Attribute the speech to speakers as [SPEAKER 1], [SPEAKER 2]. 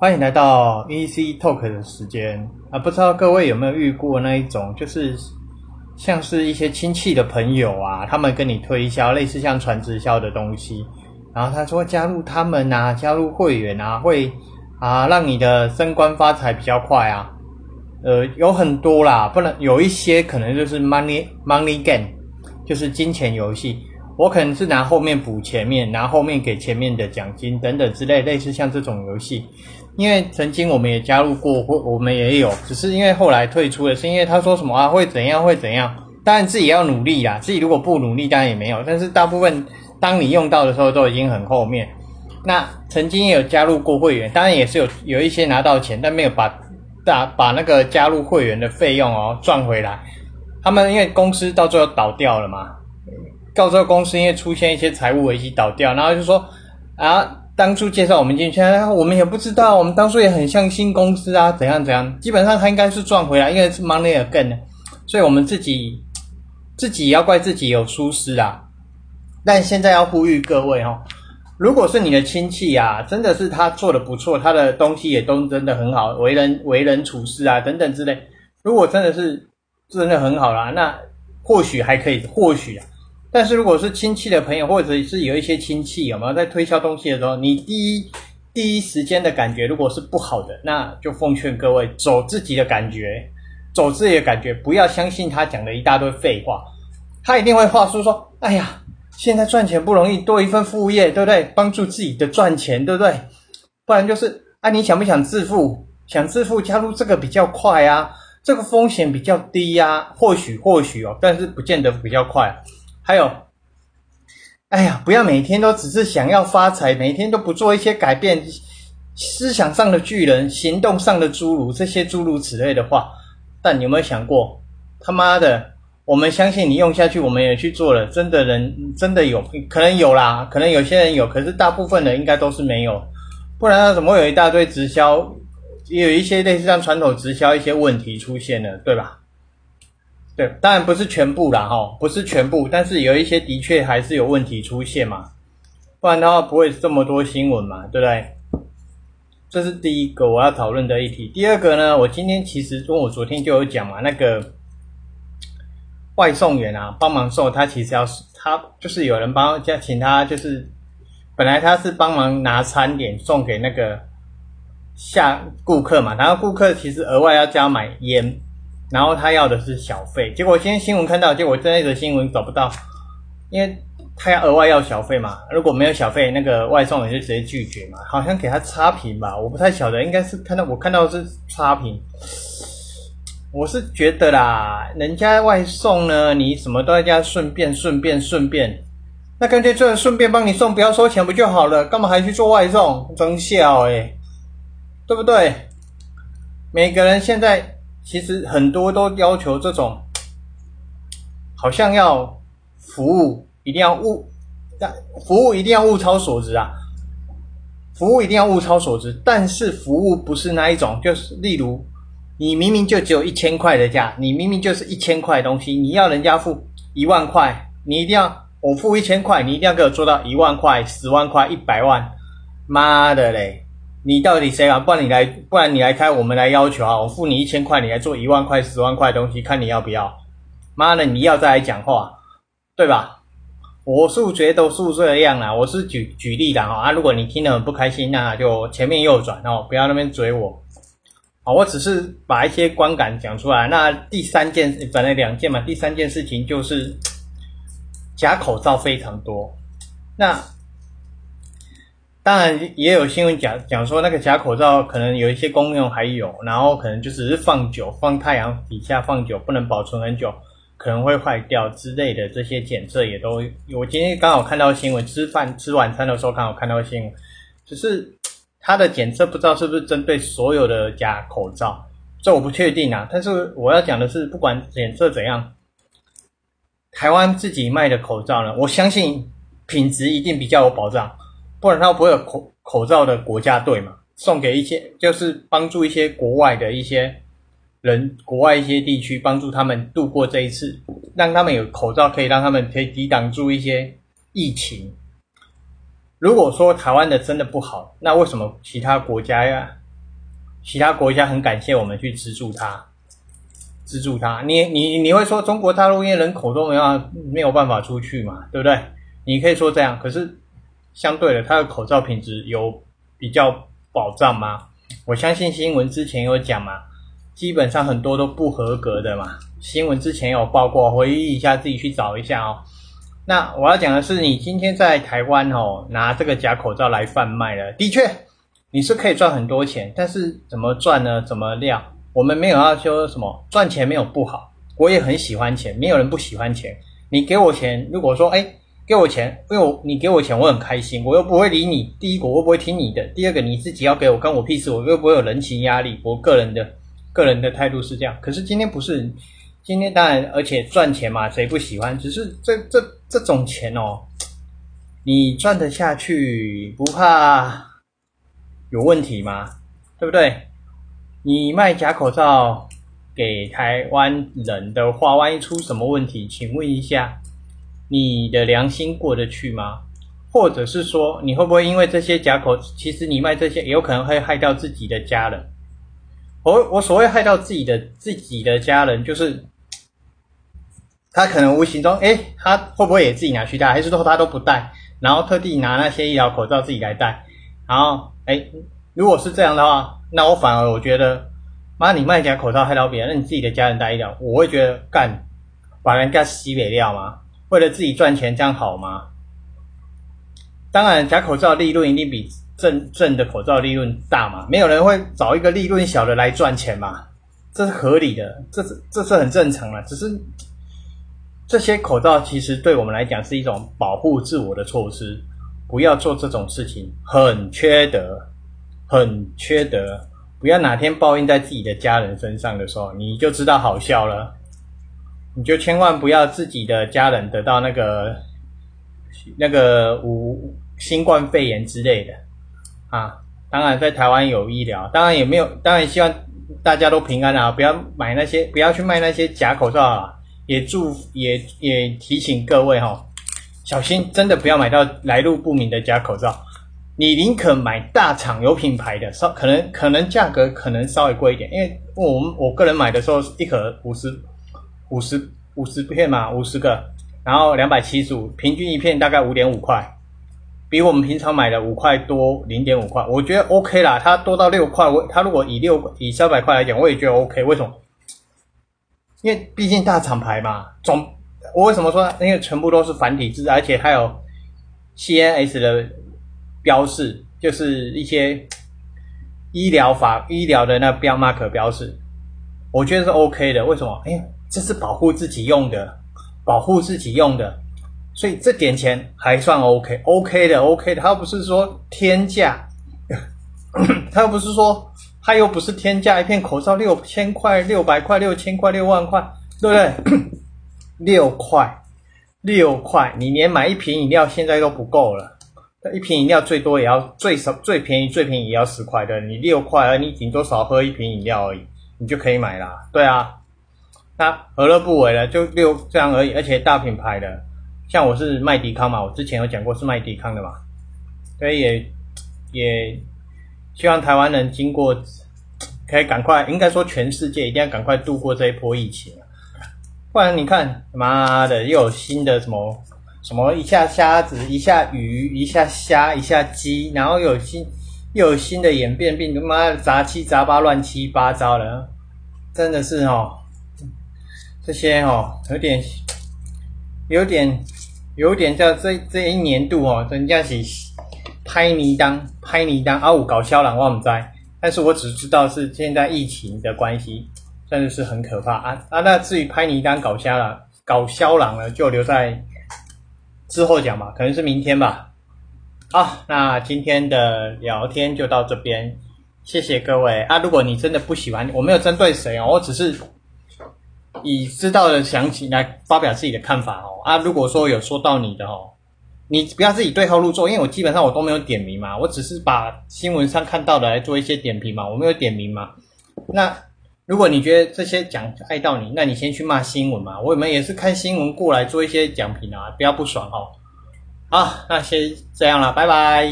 [SPEAKER 1] 欢迎来到 EC Talk 的时间啊！不知道各位有没有遇过那一种，就是像是一些亲戚的朋友啊，他们跟你推销类似像传直销的东西，然后他说加入他们啊，加入会员啊，会啊让你的升官发财比较快啊。呃，有很多啦，不能有一些可能就是 money money game，就是金钱游戏。我可能是拿后面补前面，拿后面给前面的奖金等等之类，类似像这种游戏。因为曾经我们也加入过，或我们也有，只是因为后来退出了，是因为他说什么啊会怎样会怎样，当然自己要努力啦，自己如果不努力当然也没有，但是大部分当你用到的时候都已经很后面。那曾经也有加入过会员，当然也是有有一些拿到钱，但没有把大把那个加入会员的费用哦赚回来。他们因为公司到最后倒掉了嘛，到最后公司因为出现一些财务危机倒掉，然后就说啊。当初介绍我们进去，我们也不知道，我们当初也很像新公司啊，怎样怎样。基本上他应该是赚回来，因为是 money again，所以我们自己自己要怪自己有疏失啊。但现在要呼吁各位哦，如果是你的亲戚啊，真的是他做的不错，他的东西也都真的很好，为人为人处事啊等等之类，如果真的是真的很好啦，那或许还可以，或许啊。但是如果是亲戚的朋友，或者是有一些亲戚有没有在推销东西的时候，你第一第一时间的感觉如果是不好的，那就奉劝各位走自己的感觉，走自己的感觉，不要相信他讲的一大堆废话。他一定会话术说：“哎呀，现在赚钱不容易，多一份副业，对不对？帮助自己的赚钱，对不对？不然就是啊，你想不想致富？想致富，加入这个比较快啊，这个风险比较低呀，或许或许哦，但是不见得比较快。”还有，哎呀，不要每天都只是想要发财，每天都不做一些改变，思想上的巨人，行动上的侏儒，这些诸如此类的话。但你有没有想过，他妈的，我们相信你用下去，我们也去做了，真的人真的有可能有啦，可能有些人有，可是大部分人应该都是没有，不然怎么会有一大堆直销，也有一些类似像传统直销一些问题出现了，对吧？对，当然不是全部啦，哈，不是全部，但是有一些的确还是有问题出现嘛，不然的话不会这么多新闻嘛，对不对？这是第一个我要讨论的议题。第二个呢，我今天其实跟我昨天就有讲嘛，那个外送员啊，帮忙送，他其实要他就是有人帮叫请他，就是本来他是帮忙拿餐点送给那个下顾客嘛，然后顾客其实额外要加买烟。然后他要的是小费，结果今天新闻看到，结果这一则新闻找不到，因为他要额外要小费嘛，如果没有小费，那个外送员就直接拒绝嘛，好像给他差评吧，我不太晓得，应该是看到我看到是差评，我是觉得啦，人家外送呢，你什么都在家顺便顺便顺便，那干脆就顺便帮你送，不要收钱不就好了，干嘛还去做外送，真笑诶，对不对？每个人现在。其实很多都要求这种，好像要服务一定要物，但服务一定要物超所值啊，服务一定要物超所值。但是服务不是那一种，就是例如你明明就只有一千块的价，你明明就是一千块东西，你要人家付一万块，你一定要我付一千块，你一定要给我做到一万块、十万块、一百万，妈的嘞！你到底谁啊？不然你来，不然你来开，我们来要求啊！我付你一千块，你来做一万块、十万块的东西，看你要不要？妈的，你要再来讲话，对吧？我数学都是这样啊，我是举举例的哈啊！如果你听得很不开心，那就前面右转哦，不要那边追我。好，我只是把一些观感讲出来。那第三件，本来两件嘛，第三件事情就是 假口罩非常多。那。当然也有新闻讲讲说，那个假口罩可能有一些功用还有，然后可能就只是放久，放太阳底下放久，不能保存很久，可能会坏掉之类的。这些检测也都，我今天刚好看到新闻，吃饭吃晚餐的时候刚好看到新闻，只是它的检测不知道是不是针对所有的假口罩，这我不确定啊。但是我要讲的是，不管检测怎样，台湾自己卖的口罩呢，我相信品质一定比较有保障。不然他不会有口口罩的国家队嘛？送给一些就是帮助一些国外的一些人，国外一些地区帮助他们度过这一次，让他们有口罩可以让他们可以抵挡住一些疫情。如果说台湾的真的不好，那为什么其他国家呀其他国家很感谢我们去资助他，资助他。你你你会说中国大陆因为人口都没有没有办法出去嘛，对不对？你可以说这样，可是相对的，它的口罩品质有比较保障吗？我相信新闻之前有讲嘛，基本上很多都不合格的嘛。新闻之前有报过，回忆一下自己去找一下哦。那我要讲的是，你今天在台湾哦，拿这个假口罩来贩卖了，的确你是可以赚很多钱，但是怎么赚呢？怎么量？我们没有要说什么赚钱没有不好，我也很喜欢钱，没有人不喜欢钱。你给我钱，如果说哎。给我钱，因为我你给我钱，我很开心，我又不会理你。第一个，我不会听你的；第二个，你自己要给我，关我屁事，我又不会有人情压力。我个人的个人的态度是这样。可是今天不是，今天当然，而且赚钱嘛，谁不喜欢？只是这这这种钱哦，你赚得下去，不怕有问题吗？对不对？你卖假口罩给台湾人的话，万一出什么问题，请问一下。你的良心过得去吗？或者是说，你会不会因为这些假口，其实你卖这些，也有可能会害到自己的家人。我我所谓害到自己的自己的家人，就是 他可能无形中，哎，他会不会也自己拿去戴，还是说他都不戴，然后特地拿那些医疗口罩自己来戴？然后，哎，如果是这样的话，那我反而我觉得，妈，你卖假口罩害到别人，那你自己的家人戴医疗，我会觉得干，把人家洗北掉吗？为了自己赚钱，这样好吗？当然，假口罩利润一定比正正的口罩利润大嘛。没有人会找一个利润小的来赚钱嘛，这是合理的，这是这是很正常的。只是这些口罩其实对我们来讲是一种保护自我的措施，不要做这种事情，很缺德，很缺德。不要哪天报应在自己的家人身上的时候，你就知道好笑了。你就千万不要自己的家人得到那个那个无新冠肺炎之类的啊！当然，在台湾有医疗，当然也没有，当然希望大家都平安啊！不要买那些，不要去卖那些假口罩啊！也祝也也提醒各位哈，小心真的不要买到来路不明的假口罩。你宁可买大厂有品牌的，稍可能可能价格可能稍微贵一点，因为我们我个人买的时候一盒五十。五十五十片嘛，五十个，然后两百七十五，平均一片大概五点五块，比我们平常买的五块多零点五块，我觉得 OK 啦。它多到六块，我它如果以六以三百块来讲，我也觉得 OK。为什么？因为毕竟大厂牌嘛，总我为什么说？因为全部都是繁体字，而且还有 CNS 的标示，就是一些医疗法医疗的那标 mark 标示，我觉得是 OK 的。为什么？哎。这是保护自己用的，保护自己用的，所以这点钱还算 OK，OK 的，OK 的。他又不是说天价，他又不是说，他又不是天价，一片口罩六千块、六百块、六千块、六万块，对不对？六块，六块，你连买一瓶饮料现在都不够了，一瓶饮料最多也要最少最便宜最便宜也要十块的，你六块，而你顶多少喝一瓶饮料而已，你就可以买啦，对啊。那何乐不为了？就六这样而已，而且大品牌的，像我是麦迪康嘛，我之前有讲过是麦迪康的嘛，所以也也希望台湾人经过，可以赶快，应该说全世界一定要赶快度过这一波疫情，不然你看，妈的又有新的什么什么一下虾子，一下鱼，一下虾，一下鸡，然后有新又有新的演变病毒，妈的杂七杂八，乱七八糟的，真的是哦。这些哦，有点，有点，有点叫这这一年度哦，人家是拍泥当拍泥当啊，五搞销量我唔知，但是我只知道是现在疫情的关系，真的是很可怕啊啊！那至于拍泥当搞销量搞销量呢，就留在之后讲吧，可能是明天吧。好，那今天的聊天就到这边，谢谢各位啊！如果你真的不喜欢，我没有针对谁哦，我只是。以知道的详情来发表自己的看法哦啊！如果说有说到你的哦，你不要自己对号入座，因为我基本上我都没有点名嘛，我只是把新闻上看到的来做一些点评嘛，我没有点名嘛。那如果你觉得这些讲爱到你，那你先去骂新闻嘛，我们也是看新闻过来做一些讲评啊，不要不爽哦。好，那先这样了，拜拜。